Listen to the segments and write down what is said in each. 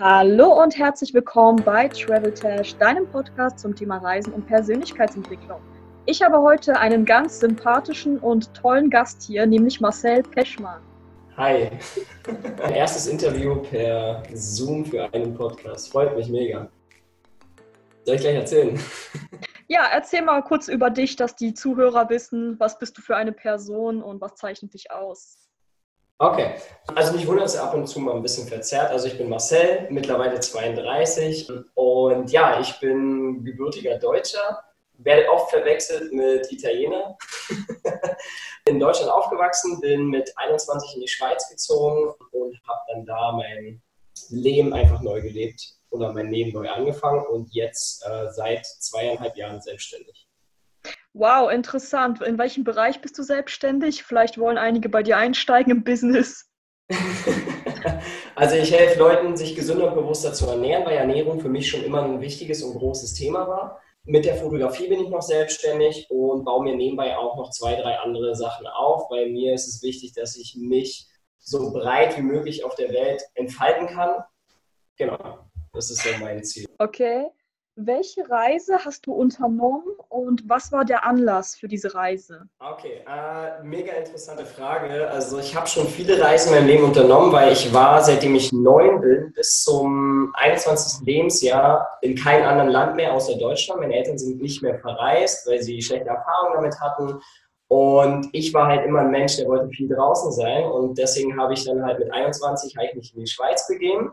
Hallo und herzlich willkommen bei Travel Tash, deinem Podcast zum Thema Reisen und Persönlichkeitsentwicklung. Ich habe heute einen ganz sympathischen und tollen Gast hier, nämlich Marcel Peschmann. Hi, mein erstes Interview per Zoom für einen Podcast. Freut mich mega. Soll ich gleich erzählen? Ja, erzähl mal kurz über dich, dass die Zuhörer wissen, was bist du für eine Person und was zeichnet dich aus. Okay, also mich wundert es ab und zu mal ein bisschen verzerrt. Also ich bin Marcel, mittlerweile 32 und ja, ich bin gebürtiger Deutscher, werde oft verwechselt mit Italiener. in Deutschland aufgewachsen, bin mit 21 in die Schweiz gezogen und habe dann da mein Leben einfach neu gelebt oder mein Leben neu angefangen und jetzt äh, seit zweieinhalb Jahren selbstständig. Wow, interessant. In welchem Bereich bist du selbstständig? Vielleicht wollen einige bei dir einsteigen im Business. also ich helfe Leuten, sich gesünder und bewusster zu ernähren, weil Ernährung für mich schon immer ein wichtiges und großes Thema war. Mit der Fotografie bin ich noch selbstständig und baue mir nebenbei auch noch zwei, drei andere Sachen auf, weil mir ist es wichtig, dass ich mich so breit wie möglich auf der Welt entfalten kann. Genau, das ist so mein Ziel. Okay. Welche Reise hast du unternommen und was war der Anlass für diese Reise? Okay, äh, mega interessante Frage. Also ich habe schon viele Reisen in meinem Leben unternommen, weil ich war, seitdem ich neun bin, bis zum 21. Lebensjahr in keinem anderen Land mehr außer Deutschland. Meine Eltern sind nicht mehr verreist, weil sie schlechte Erfahrungen damit hatten. Und ich war halt immer ein Mensch, der wollte viel draußen sein. Und deswegen habe ich dann halt mit 21 eigentlich in die Schweiz begeben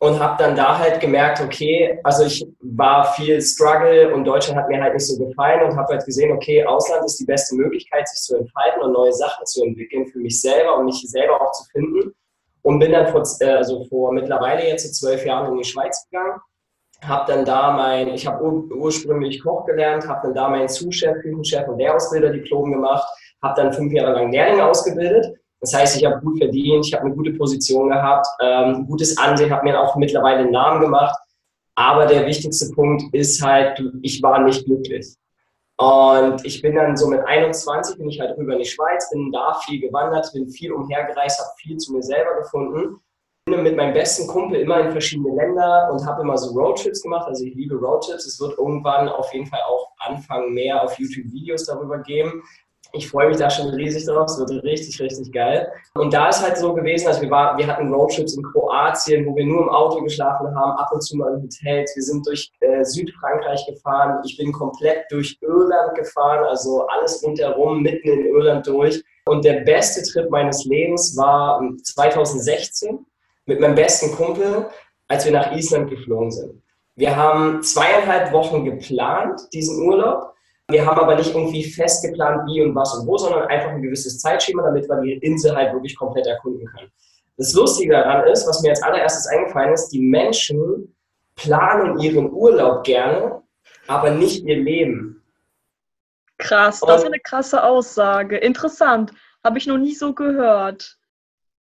und habe dann da halt gemerkt, okay, also ich war viel Struggle und Deutschland hat mir halt nicht so gefallen und habe halt gesehen, okay, Ausland ist die beste Möglichkeit, sich zu entfalten und neue Sachen zu entwickeln für mich selber und mich selber auch zu finden. Und bin dann vor, äh, also vor mittlerweile jetzt zwölf Jahren in die Schweiz gegangen, habe dann da mein, ich habe ur ursprünglich Koch gelernt, habe dann da meinen Zuschef, Küchenchef und Lehrausbilder-Diplom gemacht, habe dann fünf Jahre lang Lehrlinge ausgebildet das heißt, ich habe gut verdient, ich habe eine gute Position gehabt, ähm, gutes Ansehen, habe mir auch mittlerweile einen Namen gemacht. Aber der wichtigste Punkt ist halt, ich war nicht glücklich. Und ich bin dann so mit 21 bin ich halt rüber in die Schweiz, bin da viel gewandert, bin viel umhergereist, habe viel zu mir selber gefunden. Bin mit meinem besten Kumpel immer in verschiedene Länder und habe immer so Roadtrips gemacht. Also ich liebe Roadtrips. Es wird irgendwann auf jeden Fall auch anfangen, mehr auf YouTube Videos darüber geben. Ich freue mich da schon riesig drauf. Es wird richtig, richtig geil. Und da ist halt so gewesen, also wir, war, wir hatten Roadtrips in Kroatien, wo wir nur im Auto geschlafen haben, ab und zu mal in Hotels. Wir sind durch äh, Südfrankreich gefahren. Ich bin komplett durch Irland gefahren, also alles rundherum, mitten in Irland durch. Und der beste Trip meines Lebens war 2016 mit meinem besten Kumpel, als wir nach Island geflogen sind. Wir haben zweieinhalb Wochen geplant, diesen Urlaub. Wir haben aber nicht irgendwie fest geplant, wie und was und wo, sondern einfach ein gewisses Zeitschema, damit wir die Insel halt wirklich komplett erkunden können. Das Lustige daran ist, was mir als allererstes eingefallen ist, die Menschen planen ihren Urlaub gerne, aber nicht ihr Leben. Krass, das ist eine krasse Aussage. Interessant. Habe ich noch nie so gehört.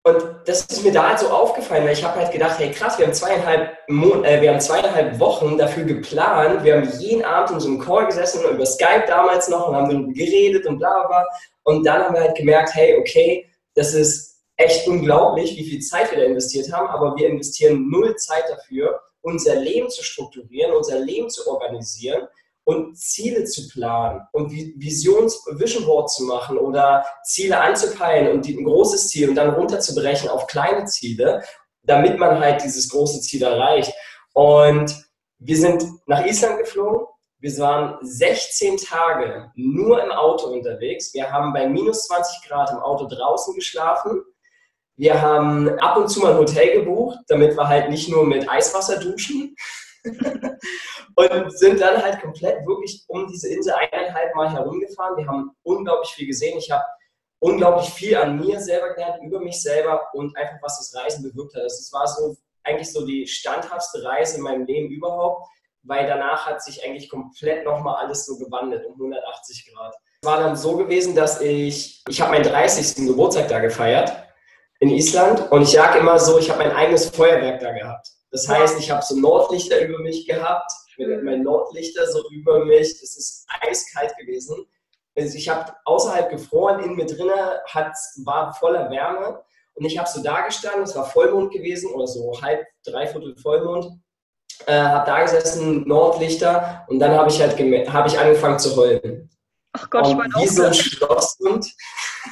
Und das ist mir da halt so aufgefallen, weil ich habe halt gedacht, hey krass, wir haben zweieinhalb, Mon äh, wir haben zweieinhalb Wochen dafür geplant. Wir haben jeden Abend in so einem Call gesessen, über Skype damals noch und haben darüber geredet und bla bla. Und dann haben wir halt gemerkt, hey, okay, das ist echt unglaublich, wie viel Zeit wir da investiert haben, aber wir investieren null Zeit dafür, unser Leben zu strukturieren, unser Leben zu organisieren und Ziele zu planen und Visions Vision Board zu machen oder Ziele anzupeilen und ein großes Ziel und dann runterzubrechen auf kleine Ziele, damit man halt dieses große Ziel erreicht. Und wir sind nach Island geflogen. Wir waren 16 Tage nur im Auto unterwegs. Wir haben bei minus 20 Grad im Auto draußen geschlafen. Wir haben ab und zu mal ein Hotel gebucht, damit wir halt nicht nur mit Eiswasser duschen, und sind dann halt komplett wirklich um diese Insel eineinhalb Mal herumgefahren. Wir haben unglaublich viel gesehen. Ich habe unglaublich viel an mir selber gelernt, über mich selber und einfach, was das Reisen bewirkt hat. Das war so eigentlich so die standhaftste Reise in meinem Leben überhaupt, weil danach hat sich eigentlich komplett nochmal alles so gewandelt um 180 Grad. Es war dann so gewesen, dass ich, ich habe meinen 30. Geburtstag da gefeiert in Island und ich jag immer so, ich habe mein eigenes Feuerwerk da gehabt. Das heißt, ich habe so Nordlichter über mich gehabt, mein Nordlichter so über mich. Das ist eiskalt gewesen. Also ich habe außerhalb gefroren, in mir drinnen war voller Wärme. Und ich habe so da gestanden, es war Vollmond gewesen oder so halb, dreiviertel Vollmond. Äh, habe da gesessen, Nordlichter und dann habe ich halt habe ich angefangen zu heulen. Ach Gott, und ich meine auch. Wie so ein Schlosshund.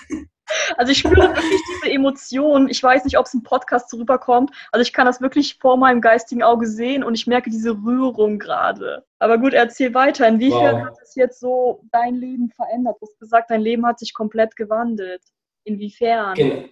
Also ich spüre wirklich diese Emotionen. Ich weiß nicht, ob es im Podcast so rüberkommt. Also ich kann das wirklich vor meinem geistigen Auge sehen und ich merke diese Rührung gerade. Aber gut, erzähl weiter. Inwiefern wow. hat es jetzt so dein Leben verändert? Du hast gesagt, dein Leben hat sich komplett gewandelt. Inwiefern? Genau.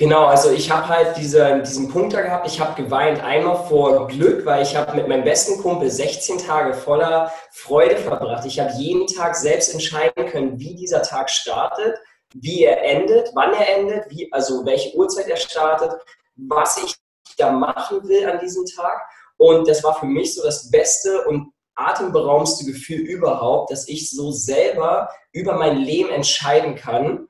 Genau, also ich habe halt diese, diesen Punkt da gehabt, ich habe geweint einmal vor Glück, weil ich habe mit meinem besten Kumpel 16 Tage voller Freude verbracht. Ich habe jeden Tag selbst entscheiden können, wie dieser Tag startet wie er endet, wann er endet, wie, also welche Uhrzeit er startet, was ich da machen will an diesem Tag. Und das war für mich so das beste und atemberaubendste Gefühl überhaupt, dass ich so selber über mein Leben entscheiden kann,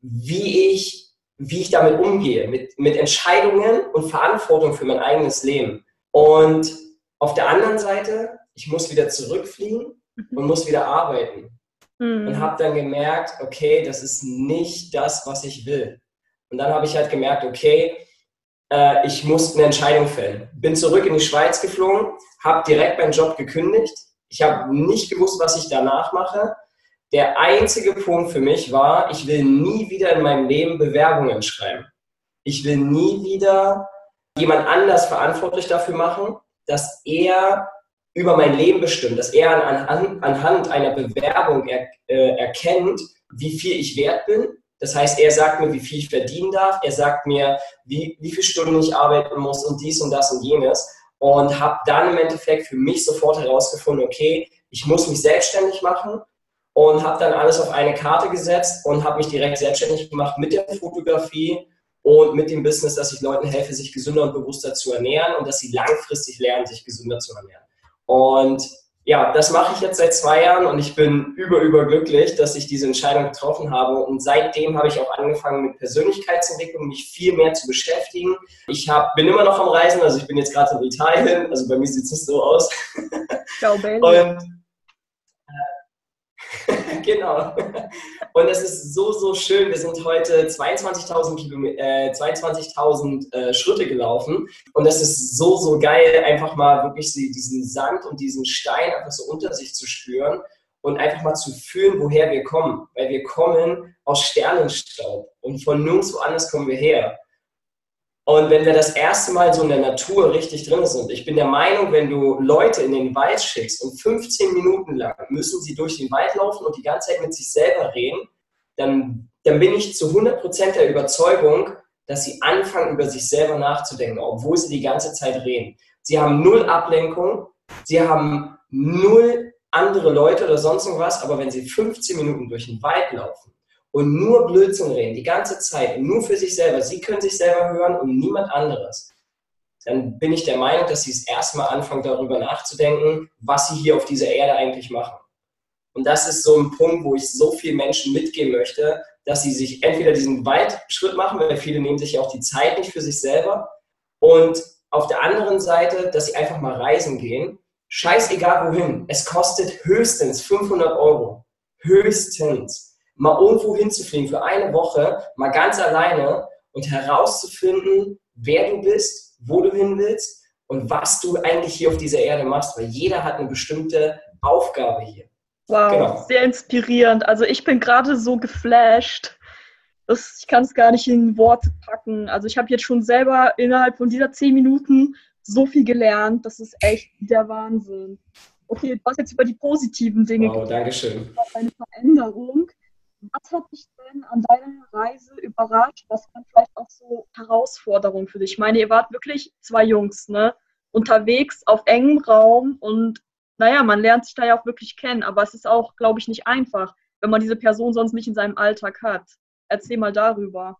wie ich, wie ich damit umgehe, mit, mit Entscheidungen und Verantwortung für mein eigenes Leben. Und auf der anderen Seite, ich muss wieder zurückfliegen und mhm. muss wieder arbeiten mhm. und habe dann gemerkt, okay, das ist nicht das, was ich will. Und dann habe ich halt gemerkt, okay, äh, ich muss eine Entscheidung fällen. Bin zurück in die Schweiz geflogen, habe direkt meinen Job gekündigt. Ich habe nicht gewusst, was ich danach mache. Der einzige Punkt für mich war, ich will nie wieder in meinem Leben Bewerbungen schreiben. Ich will nie wieder jemand anders verantwortlich dafür machen, dass er über mein Leben bestimmt, dass er an, anhand einer Bewerbung er, äh, erkennt, wie viel ich wert bin. Das heißt, er sagt mir, wie viel ich verdienen darf. Er sagt mir, wie, wie viele Stunden ich arbeiten muss und dies und das und jenes. Und habe dann im Endeffekt für mich sofort herausgefunden, okay, ich muss mich selbstständig machen und habe dann alles auf eine Karte gesetzt und habe mich direkt selbstständig gemacht mit der Fotografie und mit dem Business, dass ich Leuten helfe, sich gesünder und bewusster zu ernähren und dass sie langfristig lernen, sich gesünder zu ernähren. Und ja, das mache ich jetzt seit zwei Jahren und ich bin über, über glücklich, dass ich diese Entscheidung getroffen habe. Und seitdem habe ich auch angefangen mit Persönlichkeitsentwicklung, mich viel mehr zu beschäftigen. Ich hab, bin immer noch am Reisen, also ich bin jetzt gerade in Italien, also bei mir sieht es nicht so aus. Ciao, und genau. Und es ist so, so schön. Wir sind heute 22.000 äh, 22 äh, Schritte gelaufen. Und es ist so, so geil, einfach mal wirklich diesen Sand und diesen Stein einfach so unter sich zu spüren und einfach mal zu fühlen, woher wir kommen. Weil wir kommen aus Sternenstaub und von nirgendwo anders kommen wir her. Und wenn wir das erste Mal so in der Natur richtig drin sind, ich bin der Meinung, wenn du Leute in den Wald schickst und 15 Minuten lang müssen sie durch den Wald laufen und die ganze Zeit mit sich selber reden, dann, dann bin ich zu 100% der Überzeugung, dass sie anfangen, über sich selber nachzudenken, obwohl sie die ganze Zeit reden. Sie haben null Ablenkung, sie haben null andere Leute oder sonst irgendwas, aber wenn sie 15 Minuten durch den Wald laufen, und nur Blödsinn reden, die ganze Zeit, nur für sich selber, sie können sich selber hören und niemand anderes, dann bin ich der Meinung, dass sie es erstmal anfangen, darüber nachzudenken, was sie hier auf dieser Erde eigentlich machen. Und das ist so ein Punkt, wo ich so vielen Menschen mitgeben möchte, dass sie sich entweder diesen Weitschritt machen, weil viele nehmen sich ja auch die Zeit nicht für sich selber, und auf der anderen Seite, dass sie einfach mal reisen gehen. Scheißegal wohin. Es kostet höchstens 500 Euro. Höchstens mal irgendwo hinzufliegen für eine Woche, mal ganz alleine und herauszufinden, wer du bist, wo du hin willst und was du eigentlich hier auf dieser Erde machst, weil jeder hat eine bestimmte Aufgabe hier. Wow, genau. sehr inspirierend. Also ich bin gerade so geflasht. Das, ich kann es gar nicht in Worte packen. Also ich habe jetzt schon selber innerhalb von dieser zehn Minuten so viel gelernt. Das ist echt der Wahnsinn. Okay, du hast jetzt über die positiven Dinge wow, Dankeschön. Eine Veränderung. Was hat dich denn an deiner Reise überrascht? Was waren vielleicht auch so Herausforderungen für dich? Ich meine, ihr wart wirklich zwei Jungs, ne? Unterwegs auf engem Raum und naja, man lernt sich da ja auch wirklich kennen, aber es ist auch, glaube ich, nicht einfach, wenn man diese Person sonst nicht in seinem Alltag hat. Erzähl mal darüber.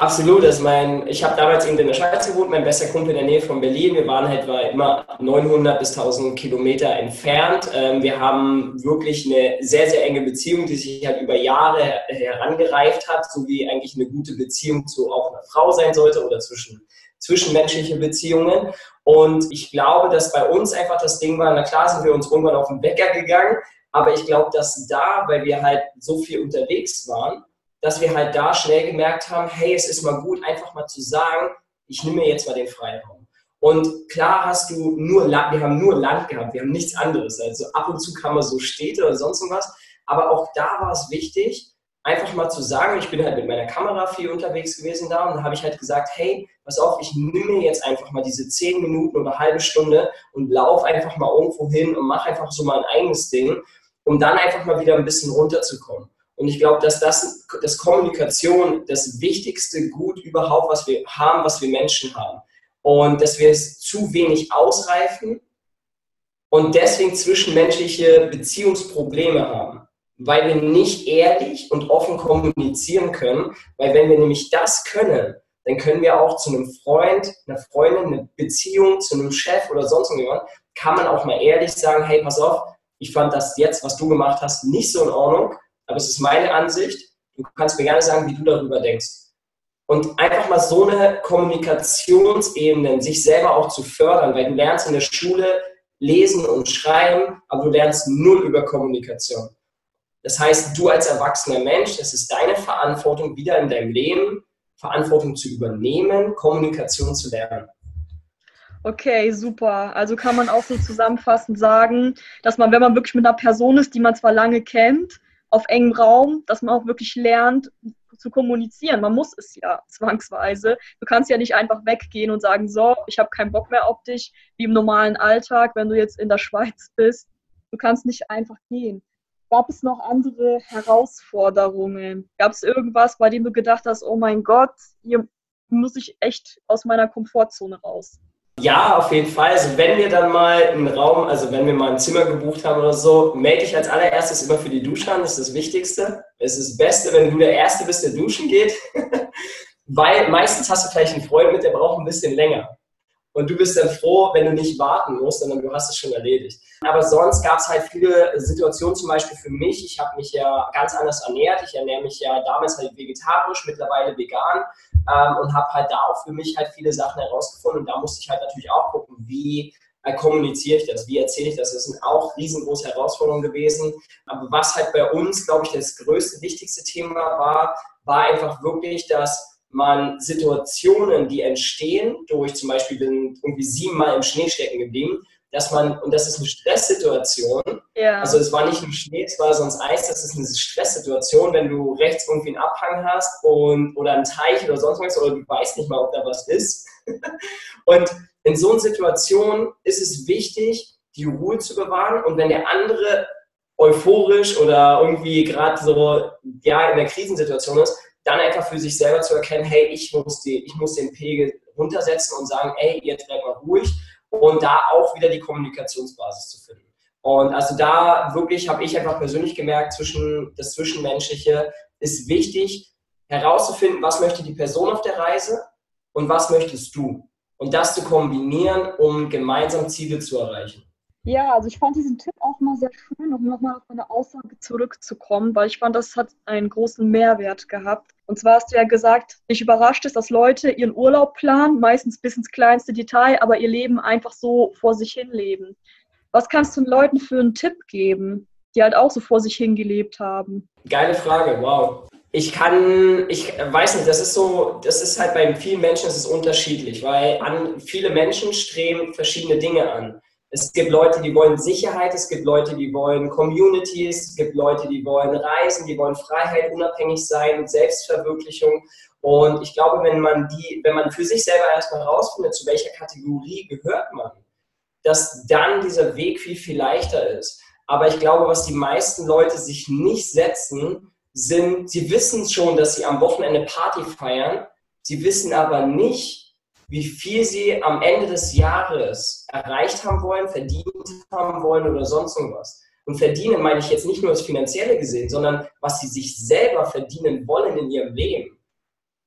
Absolut, also mein, ich habe damals in der Schweiz gewohnt, mein bester Kumpel in der Nähe von Berlin. Wir waren halt immer 900 bis 1000 Kilometer entfernt. Ähm, wir haben wirklich eine sehr, sehr enge Beziehung, die sich halt über Jahre herangereift hat, so wie eigentlich eine gute Beziehung zu auch einer Frau sein sollte oder zwischen zwischenmenschliche Beziehungen. Und ich glaube, dass bei uns einfach das Ding war, na klar sind wir uns irgendwann auf den Bäcker gegangen, aber ich glaube, dass da, weil wir halt so viel unterwegs waren, dass wir halt da schnell gemerkt haben, hey, es ist mal gut, einfach mal zu sagen, ich nehme mir jetzt mal den Freiraum. Und klar hast du nur Land, wir haben nur Land gehabt, wir haben nichts anderes. Also ab und zu kam man so Städte oder sonst was. Aber auch da war es wichtig, einfach mal zu sagen, ich bin halt mit meiner Kamera viel unterwegs gewesen da und da habe ich halt gesagt, hey, pass auf, ich nehme jetzt einfach mal diese zehn Minuten oder halbe Stunde und laufe einfach mal irgendwo hin und mache einfach so mein eigenes Ding, um dann einfach mal wieder ein bisschen runterzukommen. Und ich glaube, dass das, dass Kommunikation das wichtigste Gut überhaupt, was wir haben, was wir Menschen haben. Und dass wir es zu wenig ausreifen und deswegen zwischenmenschliche Beziehungsprobleme haben, weil wir nicht ehrlich und offen kommunizieren können, weil wenn wir nämlich das können, dann können wir auch zu einem Freund, einer Freundin, eine Beziehung, zu einem Chef oder sonst irgendjemand, kann man auch mal ehrlich sagen, hey, pass auf, ich fand das jetzt, was du gemacht hast, nicht so in Ordnung, aber es ist meine Ansicht. Du kannst mir gerne sagen, wie du darüber denkst. Und einfach mal so eine Kommunikationsebene, sich selber auch zu fördern, weil du lernst in der Schule lesen und schreiben, aber du lernst null über Kommunikation. Das heißt, du als erwachsener Mensch, es ist deine Verantwortung, wieder in deinem Leben Verantwortung zu übernehmen, Kommunikation zu lernen. Okay, super. Also kann man auch so zusammenfassend sagen, dass man, wenn man wirklich mit einer Person ist, die man zwar lange kennt, auf engem Raum, dass man auch wirklich lernt, zu kommunizieren. Man muss es ja zwangsweise. Du kannst ja nicht einfach weggehen und sagen, so, ich habe keinen Bock mehr auf dich, wie im normalen Alltag, wenn du jetzt in der Schweiz bist. Du kannst nicht einfach gehen. Gab es noch andere Herausforderungen? Gab es irgendwas, bei dem du gedacht hast, oh mein Gott, hier muss ich echt aus meiner Komfortzone raus? Ja, auf jeden Fall. Also wenn wir dann mal einen Raum, also wenn wir mal ein Zimmer gebucht haben oder so, melde ich als allererstes immer für die Dusche an. Das ist das Wichtigste. Es ist das Beste, wenn du der Erste bist, der duschen geht. Weil meistens hast du vielleicht einen Freund mit, der braucht ein bisschen länger. Und du bist dann froh, wenn du nicht warten musst, sondern du hast es schon erledigt. Aber sonst gab es halt viele Situationen, zum Beispiel für mich. Ich habe mich ja ganz anders ernährt. Ich ernähre mich ja damals halt vegetarisch, mittlerweile vegan ähm, und habe halt da auch für mich halt viele Sachen herausgefunden. Und da musste ich halt natürlich auch gucken, wie äh, kommuniziere ich das, wie erzähle ich das. Das sind auch riesengroße Herausforderungen gewesen. Aber was halt bei uns, glaube ich, das größte, wichtigste Thema war, war einfach wirklich, dass man Situationen, die entstehen, durch zum Beispiel bin irgendwie siebenmal im Schnee stecken geblieben, dass man, und das ist eine Stresssituation, ja. also es war nicht nur Schnee, es war sonst Eis, das ist eine Stresssituation, wenn du rechts irgendwie einen Abhang hast und, oder einen Teich oder sonst was, oder du weißt nicht mal, ob da was ist. und in so einer Situation ist es wichtig, die Ruhe zu bewahren und wenn der andere euphorisch oder irgendwie gerade so ja, in der Krisensituation ist, dann einfach für sich selber zu erkennen, hey, ich muss, die, ich muss den Pegel runtersetzen und sagen, ey, jetzt bleib mal ruhig und da auch wieder die Kommunikationsbasis zu finden. Und also da wirklich habe ich einfach persönlich gemerkt, zwischen das Zwischenmenschliche ist wichtig herauszufinden, was möchte die Person auf der Reise und was möchtest du. Und das zu kombinieren, um gemeinsam Ziele zu erreichen. Ja, also ich fand diesen Tipp auch mal sehr schön, um nochmal auf meine Aussage zurückzukommen, weil ich fand, das hat einen großen Mehrwert gehabt. Und zwar hast du ja gesagt, dich überrascht es, dass Leute ihren Urlaub planen, meistens bis ins kleinste Detail, aber ihr Leben einfach so vor sich hin leben. Was kannst du den Leuten für einen Tipp geben, die halt auch so vor sich hin gelebt haben? Geile Frage, wow. Ich kann, ich weiß nicht, das ist so, das ist halt bei vielen Menschen, das ist unterschiedlich, weil an, viele Menschen streben verschiedene Dinge an. Es gibt Leute, die wollen Sicherheit, es gibt Leute, die wollen Communities, es gibt Leute, die wollen reisen, die wollen Freiheit, unabhängig sein, Selbstverwirklichung. Und ich glaube, wenn man die, wenn man für sich selber erstmal herausfindet, zu welcher Kategorie gehört man, dass dann dieser Weg viel, viel leichter ist. Aber ich glaube, was die meisten Leute sich nicht setzen, sind, sie wissen schon, dass sie am Wochenende Party feiern, sie wissen aber nicht, wie viel sie am Ende des Jahres erreicht haben wollen, verdient haben wollen oder sonst irgendwas. Und verdienen meine ich jetzt nicht nur das Finanzielle gesehen, sondern was sie sich selber verdienen wollen in ihrem Leben.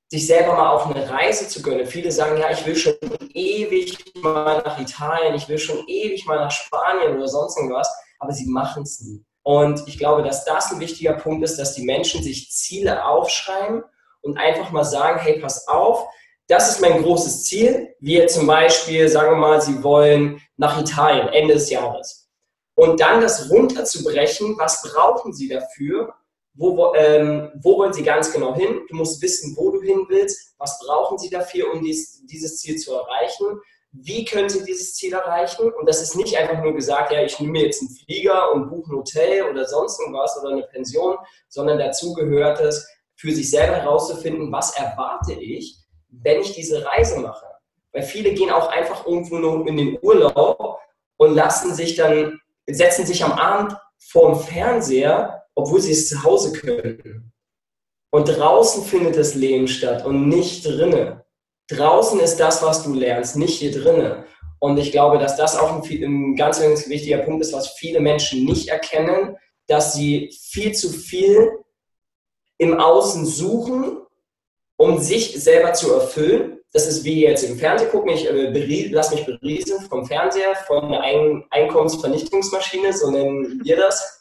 Sich selber mal auf eine Reise zu gönnen. Viele sagen, ja, ich will schon ewig mal nach Italien, ich will schon ewig mal nach Spanien oder sonst irgendwas, aber sie machen es nie. Und ich glaube, dass das ein wichtiger Punkt ist, dass die Menschen sich Ziele aufschreiben und einfach mal sagen, hey, pass auf, das ist mein großes Ziel. Wir zum Beispiel, sagen wir mal, Sie wollen nach Italien Ende des Jahres. Und dann das runterzubrechen, was brauchen Sie dafür, wo, ähm, wo wollen sie ganz genau hin? Du musst wissen, wo du hin willst, was brauchen sie dafür, um dies, dieses Ziel zu erreichen. Wie können sie dieses Ziel erreichen? Und das ist nicht einfach nur gesagt, ja, ich nehme jetzt einen Flieger und buche ein Hotel oder sonst irgendwas oder eine Pension, sondern dazu gehört es, für sich selber herauszufinden, was erwarte ich, wenn ich diese Reise mache. Weil viele gehen auch einfach irgendwo nur in den Urlaub und lassen sich dann, setzen sich am Abend vorm Fernseher, obwohl sie es zu Hause können. Und draußen findet das Leben statt und nicht drinnen. Draußen ist das, was du lernst, nicht hier drinnen. Und ich glaube, dass das auch ein, ein ganz, ganz wichtiger Punkt ist, was viele Menschen nicht erkennen, dass sie viel zu viel im Außen suchen, um sich selber zu erfüllen das ist wie jetzt im Fernsehen gucken, ich äh, lasse mich beriesen vom Fernseher, von einer Ein Einkommensvernichtungsmaschine, so nennen wir das,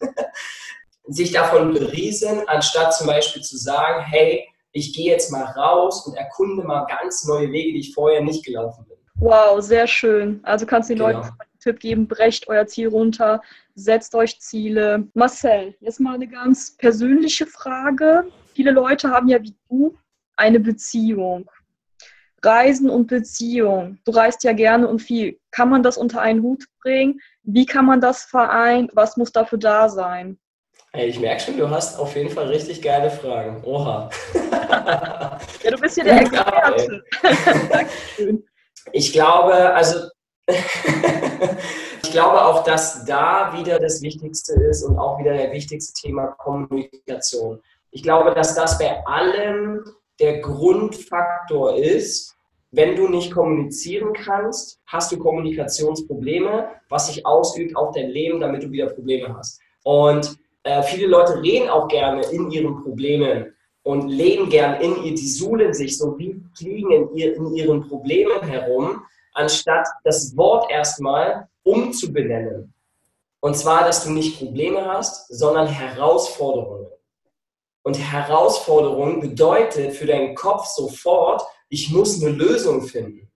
sich davon beriesen, anstatt zum Beispiel zu sagen, hey, ich gehe jetzt mal raus und erkunde mal ganz neue Wege, die ich vorher nicht gelaufen bin. Wow, sehr schön. Also kannst du den genau. Leuten einen Tipp geben, brecht euer Ziel runter, setzt euch Ziele. Marcel, jetzt mal eine ganz persönliche Frage. Viele Leute haben ja wie du eine Beziehung. Reisen und Beziehung. Du reist ja gerne und viel. Kann man das unter einen Hut bringen? Wie kann man das vereinen? Was muss dafür da sein? Hey, ich merke schon, du hast auf jeden Fall richtig geile Fragen. Oha. ja, du bist ja der Experte. Dankeschön. Ich glaube, also ich glaube auch, dass da wieder das Wichtigste ist und auch wieder der wichtigste Thema Kommunikation. Ich glaube, dass das bei allem der Grundfaktor ist, wenn du nicht kommunizieren kannst, hast du Kommunikationsprobleme, was sich ausübt auf dein Leben, damit du wieder Probleme hast. Und äh, viele Leute reden auch gerne in ihren Problemen und leben gern in ihr, die suhlen sich so wie fliegen in, ihr, in ihren Problemen herum, anstatt das Wort erstmal umzubenennen. Und zwar, dass du nicht Probleme hast, sondern Herausforderungen. Und Herausforderung bedeutet für deinen Kopf sofort, ich muss eine Lösung finden.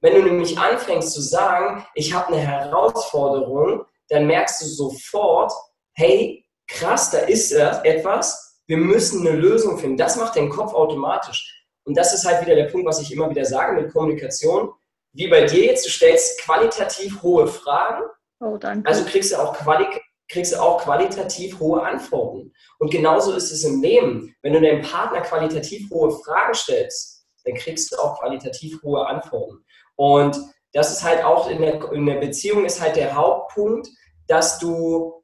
Wenn du nämlich anfängst zu sagen, ich habe eine Herausforderung, dann merkst du sofort, hey, krass, da ist etwas, wir müssen eine Lösung finden. Das macht den Kopf automatisch. Und das ist halt wieder der Punkt, was ich immer wieder sage mit Kommunikation. Wie bei dir jetzt, du stellst qualitativ hohe Fragen. Oh, danke. Also kriegst du auch qualitativ kriegst du auch qualitativ hohe Antworten. Und genauso ist es im Leben. Wenn du deinem Partner qualitativ hohe Fragen stellst, dann kriegst du auch qualitativ hohe Antworten. Und das ist halt auch in der, in der Beziehung ist halt der Hauptpunkt, dass du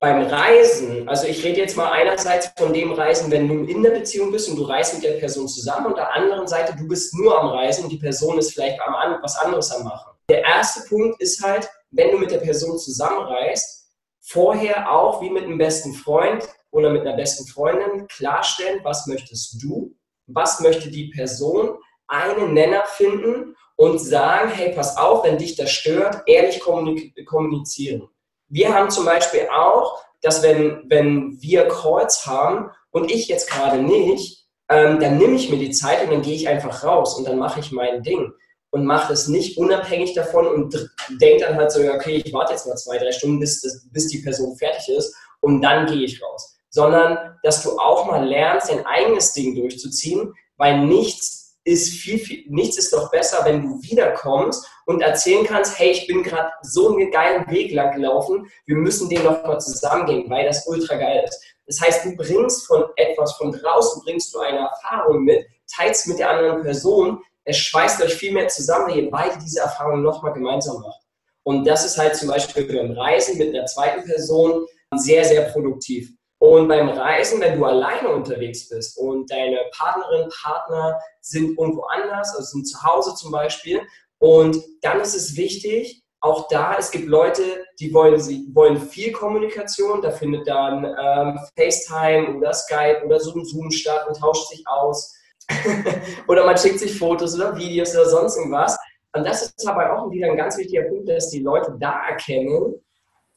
beim Reisen, also ich rede jetzt mal einerseits von dem Reisen, wenn du in der Beziehung bist und du reist mit der Person zusammen und der anderen Seite, du bist nur am Reisen und die Person ist vielleicht am, was anderes am Machen. Der erste Punkt ist halt, wenn du mit der Person zusammenreist, vorher auch wie mit einem besten Freund oder mit einer besten Freundin klarstellen, was möchtest du, was möchte die Person, einen Nenner finden und sagen, hey, pass auf, wenn dich das stört, ehrlich kommunizieren. Wir haben zum Beispiel auch, dass wenn, wenn wir Calls haben und ich jetzt gerade nicht, ähm, dann nehme ich mir die Zeit und dann gehe ich einfach raus und dann mache ich mein Ding und macht es nicht unabhängig davon und denkt dann halt so, okay, ich warte jetzt mal zwei, drei Stunden, bis, bis die Person fertig ist und dann gehe ich raus. Sondern, dass du auch mal lernst, dein eigenes Ding durchzuziehen, weil nichts ist viel, viel, nichts ist doch besser, wenn du wiederkommst und erzählen kannst, hey, ich bin gerade so einen geilen Weg lang gelaufen, wir müssen den nochmal zusammengehen, weil das ultra geil ist. Das heißt, du bringst von etwas von draußen, bringst du eine Erfahrung mit, teilst mit der anderen Person, es schweißt euch viel mehr zusammen, wenn ihr beide diese Erfahrung nochmal gemeinsam macht. Und das ist halt zum Beispiel beim Reisen mit einer zweiten Person sehr, sehr produktiv. Und beim Reisen, wenn du alleine unterwegs bist und deine Partnerin, Partner sind irgendwo anders, also sind zu Hause zum Beispiel, und dann ist es wichtig, auch da, es gibt Leute, die wollen, sie wollen viel Kommunikation, da findet dann ähm, FaceTime oder Skype oder Zoom, Zoom statt und tauscht sich aus. oder man schickt sich Fotos oder Videos oder sonst irgendwas. Und das ist aber auch wieder ein ganz wichtiger Punkt, dass die Leute da erkennen,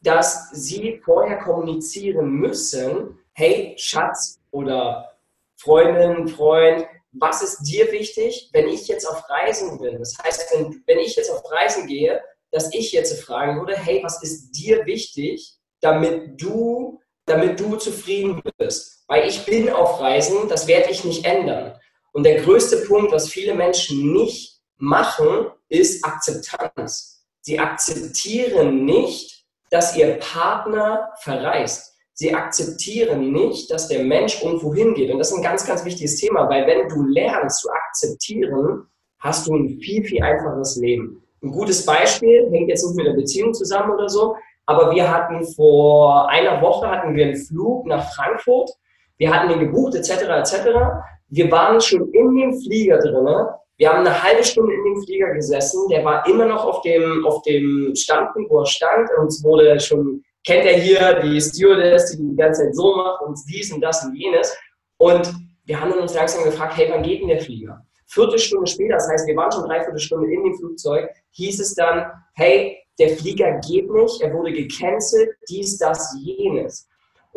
dass sie vorher kommunizieren müssen, hey Schatz oder Freundin, Freund, was ist dir wichtig, wenn ich jetzt auf Reisen bin? Das heißt, wenn, wenn ich jetzt auf Reisen gehe, dass ich jetzt fragen würde, hey, was ist dir wichtig, damit du damit du zufrieden bist. Weil ich bin auf Reisen, das werde ich nicht ändern. Und der größte Punkt, was viele Menschen nicht machen, ist Akzeptanz. Sie akzeptieren nicht, dass ihr Partner verreist. Sie akzeptieren nicht, dass der Mensch irgendwo hingeht. Und das ist ein ganz, ganz wichtiges Thema, weil wenn du lernst zu akzeptieren, hast du ein viel, viel einfacheres Leben. Ein gutes Beispiel, hängt jetzt nicht mit der Beziehung zusammen oder so, aber wir hatten vor einer Woche hatten wir einen Flug nach Frankfurt. Wir hatten den gebucht, etc., etc. Wir waren schon in dem Flieger drinne. Wir haben eine halbe Stunde in dem Flieger gesessen. Der war immer noch auf dem, auf dem Standpunkt, wo er stand. Und es wurde schon, kennt er hier, die Stewardess, die die ganze Zeit so macht und dies und das und jenes. Und wir haben uns langsam gefragt, hey, wann geht denn der Flieger? Viertelstunde später, das heißt, wir waren schon dreiviertel Stunde in dem Flugzeug, hieß es dann, hey, der Flieger geht nicht, er wurde gecancelt, dies, das, jenes.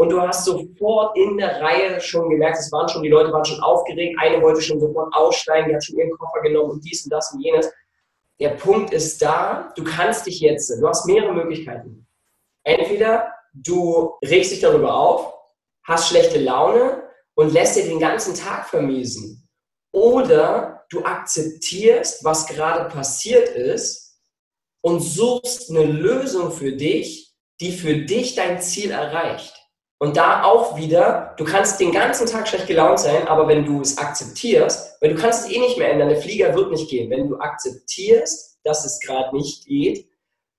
Und du hast sofort in der Reihe schon gemerkt, es waren schon, die Leute waren schon aufgeregt, eine wollte schon sofort aussteigen, die hat schon ihren Koffer genommen und dies und das und jenes. Der Punkt ist da, du kannst dich jetzt, du hast mehrere Möglichkeiten. Entweder du regst dich darüber auf, hast schlechte Laune und lässt dir den ganzen Tag vermiesen. Oder du akzeptierst, was gerade passiert ist und suchst eine Lösung für dich, die für dich dein Ziel erreicht. Und da auch wieder, du kannst den ganzen Tag schlecht gelaunt sein, aber wenn du es akzeptierst, weil du kannst es eh nicht mehr ändern, der Flieger wird nicht gehen. Wenn du akzeptierst, dass es gerade nicht geht,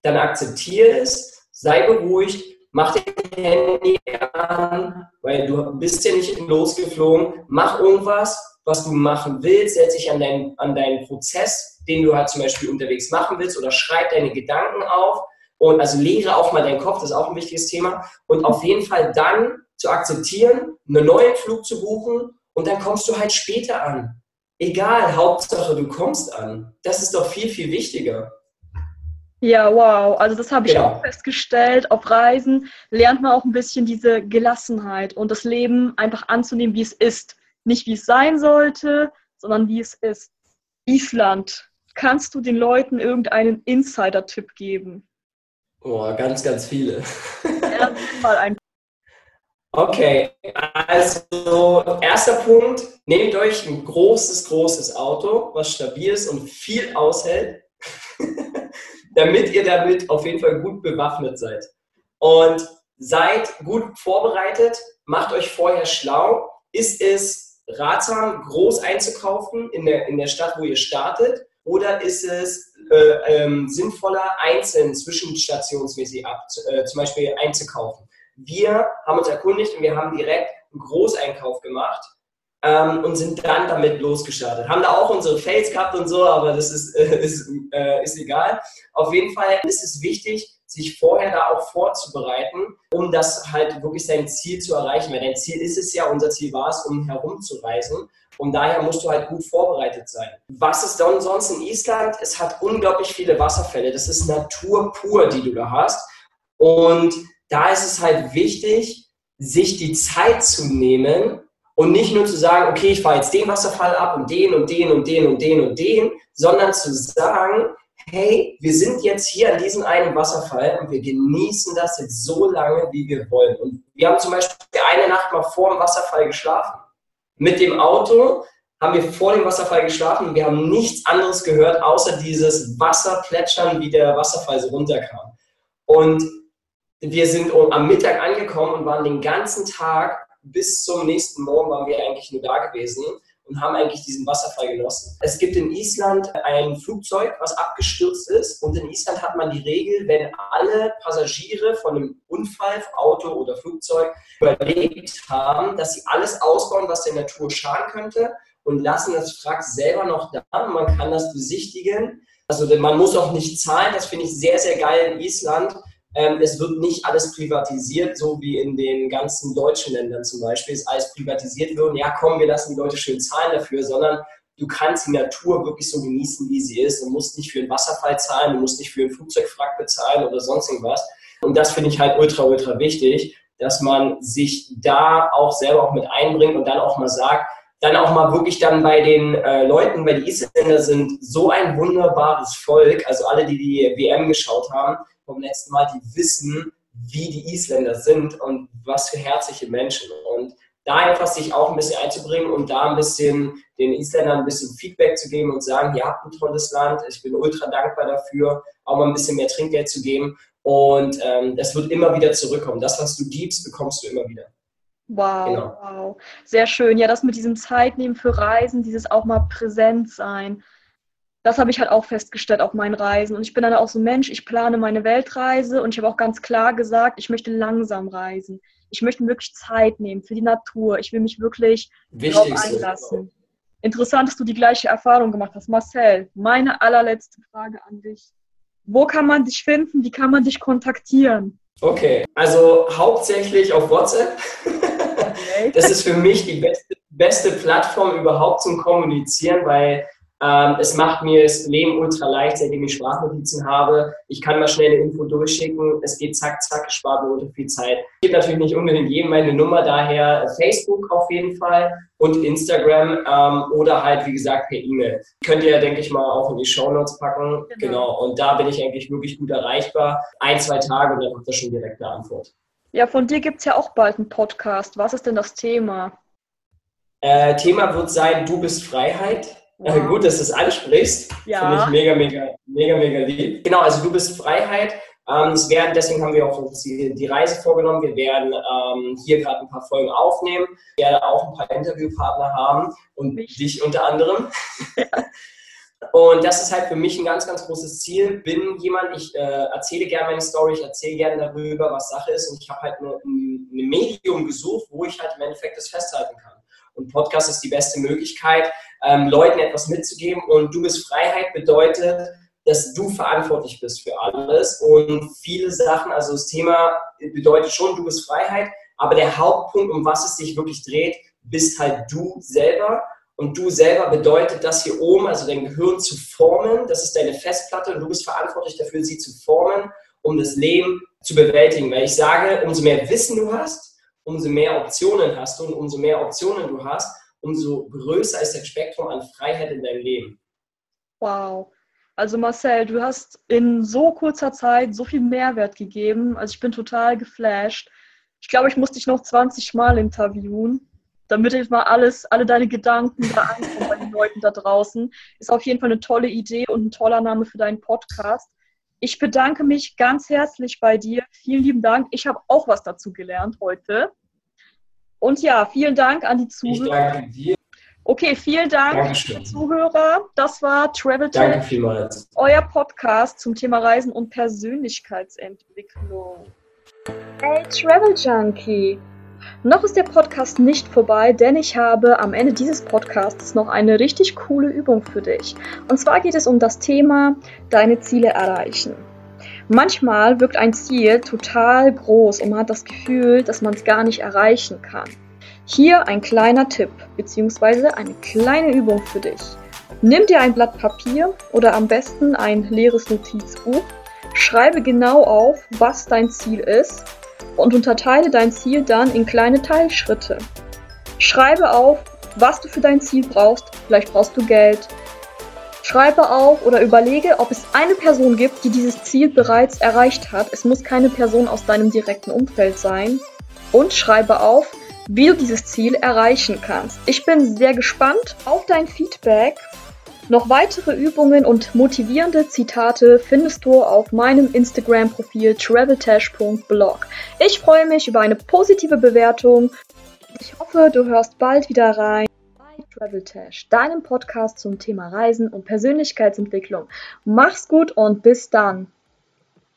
dann akzeptiere es, sei beruhigt, mach dein Handy an, weil du bist ja nicht losgeflogen, mach irgendwas, was du machen willst, setz dich an deinen, an deinen Prozess, den du halt zum Beispiel unterwegs machen willst oder schreib deine Gedanken auf und also lehre auch mal deinen Kopf, das ist auch ein wichtiges Thema und auf jeden Fall dann zu akzeptieren, einen neuen Flug zu buchen und dann kommst du halt später an. Egal, Hauptsache du kommst an. Das ist doch viel, viel wichtiger. Ja, wow. Also das habe ich genau. auch festgestellt. Auf Reisen lernt man auch ein bisschen diese Gelassenheit und das Leben einfach anzunehmen, wie es ist. Nicht wie es sein sollte, sondern wie es ist. Island. Kannst du den Leuten irgendeinen Insider-Tipp geben? Oh, ganz, ganz viele. Ja, mal ein. Okay, also erster Punkt, nehmt euch ein großes, großes Auto, was stabil ist und viel aushält, damit ihr damit auf jeden Fall gut bewaffnet seid. Und seid gut vorbereitet, macht euch vorher schlau. Ist es ratsam, groß einzukaufen in der, in der Stadt, wo ihr startet? Oder ist es äh, ähm, sinnvoller, einzeln zwischenstationsmäßig ab, äh, zum Beispiel einzukaufen? Wir haben uns erkundigt und wir haben direkt einen Großeinkauf gemacht ähm, und sind dann damit losgestartet. Haben da auch unsere Fails gehabt und so, aber das ist, äh, ist, ist egal. Auf jeden Fall ist es wichtig, sich vorher da auch vorzubereiten, um das halt wirklich sein Ziel zu erreichen. Weil dein Ziel ist es ja, unser Ziel war es, um herumzureisen. Und daher musst du halt gut vorbereitet sein. Was ist dann sonst in Island? Es hat unglaublich viele Wasserfälle. Das ist Natur pur, die du da hast. Und da ist es halt wichtig, sich die Zeit zu nehmen und nicht nur zu sagen, okay, ich fahre jetzt den Wasserfall ab und den und den und den und den und den, sondern zu sagen, hey, wir sind jetzt hier an diesem einen Wasserfall und wir genießen das jetzt so lange, wie wir wollen. Und wir haben zum Beispiel eine Nacht mal vor dem Wasserfall geschlafen. Mit dem Auto haben wir vor dem Wasserfall geschlafen und wir haben nichts anderes gehört, außer dieses Wasserplätschern, wie der Wasserfall so runterkam. Und wir sind am Mittag angekommen und waren den ganzen Tag bis zum nächsten Morgen waren wir eigentlich nur da gewesen und haben eigentlich diesen Wasserfall genossen. Es gibt in Island ein Flugzeug, was abgestürzt ist und in Island hat man die Regel, wenn alle Passagiere von einem Unfall, Auto oder Flugzeug überlebt haben, dass sie alles ausbauen, was der Natur schaden könnte und lassen das Wrack selber noch da. Man kann das besichtigen. Also man muss auch nicht zahlen, das finde ich sehr, sehr geil in Island ähm, es wird nicht alles privatisiert, so wie in den ganzen deutschen Ländern zum Beispiel, ist alles privatisiert wird und ja, komm, wir lassen die Leute schön zahlen dafür, sondern du kannst die Natur wirklich so genießen, wie sie ist und musst nicht für einen Wasserfall zahlen, du musst nicht für einen Flugzeugfrack bezahlen oder sonst irgendwas. Und das finde ich halt ultra, ultra wichtig, dass man sich da auch selber auch mit einbringt und dann auch mal sagt, dann auch mal wirklich dann bei den äh, Leuten, weil die Isländer sind so ein wunderbares Volk, also alle, die die WM geschaut haben, vom letzten Mal, die wissen, wie die Isländer sind und was für herzliche Menschen. Und da einfach sich auch ein bisschen einzubringen und da ein bisschen den Isländern ein bisschen Feedback zu geben und sagen, ihr habt ein tolles Land, ich bin ultra dankbar dafür, auch mal ein bisschen mehr Trinkgeld zu geben. Und ähm, das wird immer wieder zurückkommen. Das, was du gibst, bekommst du immer wieder. Wow, genau. wow. Sehr schön. Ja, das mit diesem Zeitnehmen für Reisen, dieses auch mal präsent sein. Das habe ich halt auch festgestellt auf meinen Reisen. Und ich bin dann auch so Mensch, ich plane meine Weltreise und ich habe auch ganz klar gesagt, ich möchte langsam reisen. Ich möchte wirklich Zeit nehmen für die Natur. Ich will mich wirklich darauf einlassen. Interessant, dass du die gleiche Erfahrung gemacht hast. Marcel, meine allerletzte Frage an dich. Wo kann man dich finden? Wie kann man dich kontaktieren? Okay, also hauptsächlich auf WhatsApp. Das ist für mich die beste, beste Plattform überhaupt zum Kommunizieren, weil ähm, es macht mir das Leben ultra leicht, seitdem ich Sprachnotizen habe. Ich kann mal schnell eine Info durchschicken. Es geht zack, zack, spart mir ultra viel Zeit. Ich gebe natürlich nicht unbedingt jedem meine Nummer, daher Facebook auf jeden Fall und Instagram ähm, oder halt, wie gesagt, per E-Mail. Könnt ihr, denke ich mal, auch in die Show Notes packen. Genau. genau. Und da bin ich eigentlich wirklich gut erreichbar. Ein, zwei Tage und dann kommt das schon direkt eine Antwort. Ja, von dir gibt es ja auch bald einen Podcast. Was ist denn das Thema? Äh, Thema wird sein, du bist Freiheit. Wow. Äh, gut, dass du es ansprichst. Ja. Finde ich mega, mega, mega, mega lieb. Genau, also du bist Freiheit. Ähm, es werden, deswegen haben wir auch uns die, die Reise vorgenommen. Wir werden ähm, hier gerade ein paar Folgen aufnehmen. Wir werden auch ein paar Interviewpartner haben und ich. dich unter anderem. Ja. Und das ist halt für mich ein ganz, ganz großes Ziel. Bin jemand, ich äh, erzähle gerne meine Story, ich erzähle gerne darüber, was Sache ist. Und ich habe halt ein Medium gesucht, wo ich halt im Endeffekt das festhalten kann. Und Podcast ist die beste Möglichkeit, ähm, Leuten etwas mitzugeben. Und du bist Freiheit bedeutet, dass du verantwortlich bist für alles. Und viele Sachen, also das Thema bedeutet schon, du bist Freiheit. Aber der Hauptpunkt, um was es sich wirklich dreht, bist halt du selber. Und du selber bedeutet das hier oben, also dein Gehirn zu formen. Das ist deine Festplatte und du bist verantwortlich dafür, sie zu formen, um das Leben zu bewältigen. Weil ich sage, umso mehr Wissen du hast, umso mehr Optionen hast du und umso mehr Optionen du hast, umso größer ist das Spektrum an Freiheit in deinem Leben. Wow. Also Marcel, du hast in so kurzer Zeit so viel Mehrwert gegeben. Also ich bin total geflasht. Ich glaube, ich muss dich noch 20 Mal interviewen, damit jetzt mal alles, alle deine Gedanken da ankommen bei den Leuten da draußen. Ist auf jeden Fall eine tolle Idee und ein toller Name für deinen Podcast. Ich bedanke mich ganz herzlich bei dir. Vielen lieben Dank. Ich habe auch was dazu gelernt heute. Und ja, vielen Dank an die Zuhörer. Ich danke dir. Okay, vielen Dank, Dankeschön. Zuhörer. Das war Travel Danke vielmals. euer Podcast zum Thema Reisen und Persönlichkeitsentwicklung. Hey Travel Junkie! Noch ist der Podcast nicht vorbei, denn ich habe am Ende dieses Podcasts noch eine richtig coole Übung für dich. Und zwar geht es um das Thema deine Ziele erreichen. Manchmal wirkt ein Ziel total groß und man hat das Gefühl, dass man es gar nicht erreichen kann. Hier ein kleiner Tipp bzw. eine kleine Übung für dich. Nimm dir ein Blatt Papier oder am besten ein leeres Notizbuch, schreibe genau auf, was dein Ziel ist und unterteile dein Ziel dann in kleine Teilschritte. Schreibe auf, was du für dein Ziel brauchst. Vielleicht brauchst du Geld. Schreibe auf oder überlege, ob es eine Person gibt, die dieses Ziel bereits erreicht hat. Es muss keine Person aus deinem direkten Umfeld sein. Und schreibe auf, wie du dieses Ziel erreichen kannst. Ich bin sehr gespannt auf dein Feedback noch weitere Übungen und motivierende Zitate findest du auf meinem Instagram-Profil traveltash.blog. Ich freue mich über eine positive Bewertung. Ich hoffe, du hörst bald wieder rein bei Traveltash, deinem Podcast zum Thema Reisen und Persönlichkeitsentwicklung. Mach's gut und bis dann.